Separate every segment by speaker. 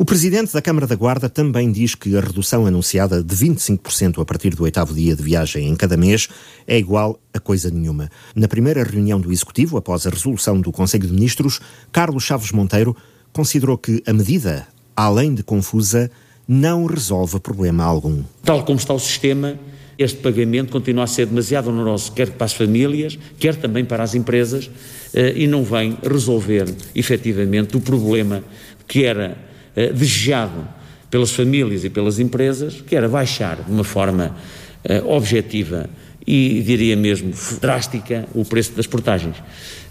Speaker 1: O presidente da Câmara da Guarda também diz que a redução anunciada de 25% a partir do oitavo dia de viagem em cada mês é igual a coisa nenhuma. Na primeira reunião do Executivo, após a resolução do Conselho de Ministros, Carlos Chaves Monteiro considerou que a medida, além de confusa, não resolve problema algum.
Speaker 2: Tal como está o sistema, este pagamento continua a ser demasiado oneroso, quer para as famílias, quer também para as empresas, eh, e não vem resolver efetivamente o problema que era eh, desejado pelas famílias e pelas empresas, que era baixar de uma forma eh, objetiva e diria mesmo drástica o preço das portagens.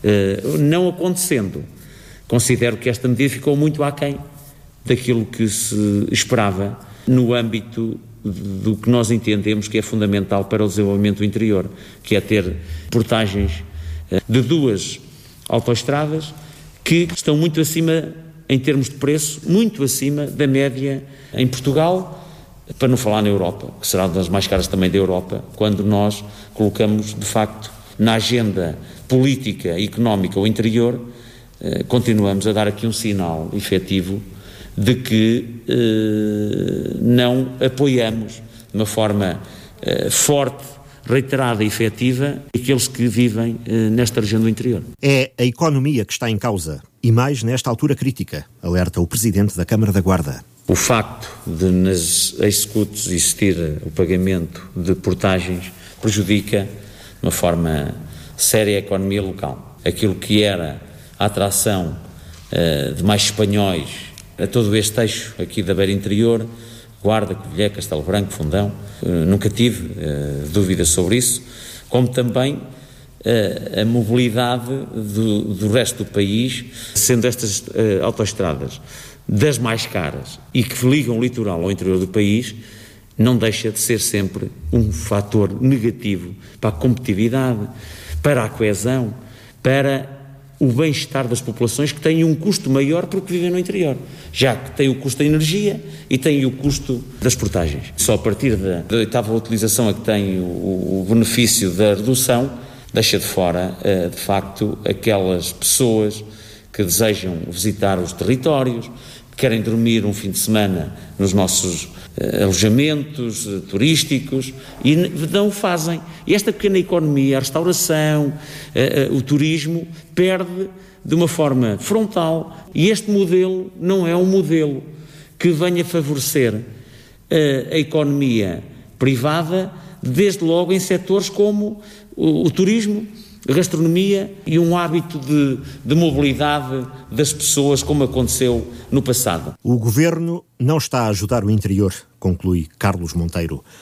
Speaker 2: Eh, não acontecendo, considero que esta medida ficou muito aquém daquilo que se esperava no âmbito do que nós entendemos que é fundamental para o desenvolvimento interior, que é ter portagens de duas autoestradas que estão muito acima em termos de preço, muito acima da média em Portugal, para não falar na Europa, que será uma das mais caras também da Europa, quando nós colocamos, de facto, na agenda política económica o interior, eh, continuamos a dar aqui um sinal efetivo de que eh, não apoiamos de uma forma eh, forte reiterada e efetiva aqueles que vivem eh, nesta região do interior.
Speaker 1: É a economia que está em causa, e mais nesta altura crítica, alerta o Presidente da Câmara da Guarda.
Speaker 2: O facto de nas executos existir o pagamento de portagens prejudica de uma forma séria a economia local. Aquilo que era a atração uh, de mais espanhóis a todo este eixo aqui da beira interior, Guarda, Covilhã, Castelo Branco, Fundão, uh, nunca tive uh, dúvidas sobre isso, como também a, a mobilidade do, do, resto do país, sendo estas uh, autoestradas das mais caras e que ligam o litoral ao interior do país, não deixa de ser sempre um fator negativo para a competitividade, para a coesão, para o bem-estar das populações que têm um custo maior porque vivem no interior, já que tem o custo da energia e tem o custo das portagens. Só a partir da, da oitava utilização é que tem o, o benefício da redução deixa de fora, eh, de facto, aquelas pessoas que desejam visitar os territórios, querem dormir um fim de semana nos nossos eh, alojamentos eh, turísticos e não o fazem. E esta pequena economia, a restauração, o turismo, perde de uma forma frontal e este modelo não é um modelo que venha favorecer a economia privada, desde logo em setores como o, o turismo, gastronomia e um hábito de, de mobilidade das pessoas, como aconteceu no passado.
Speaker 1: O governo não está a ajudar o interior, conclui Carlos Monteiro.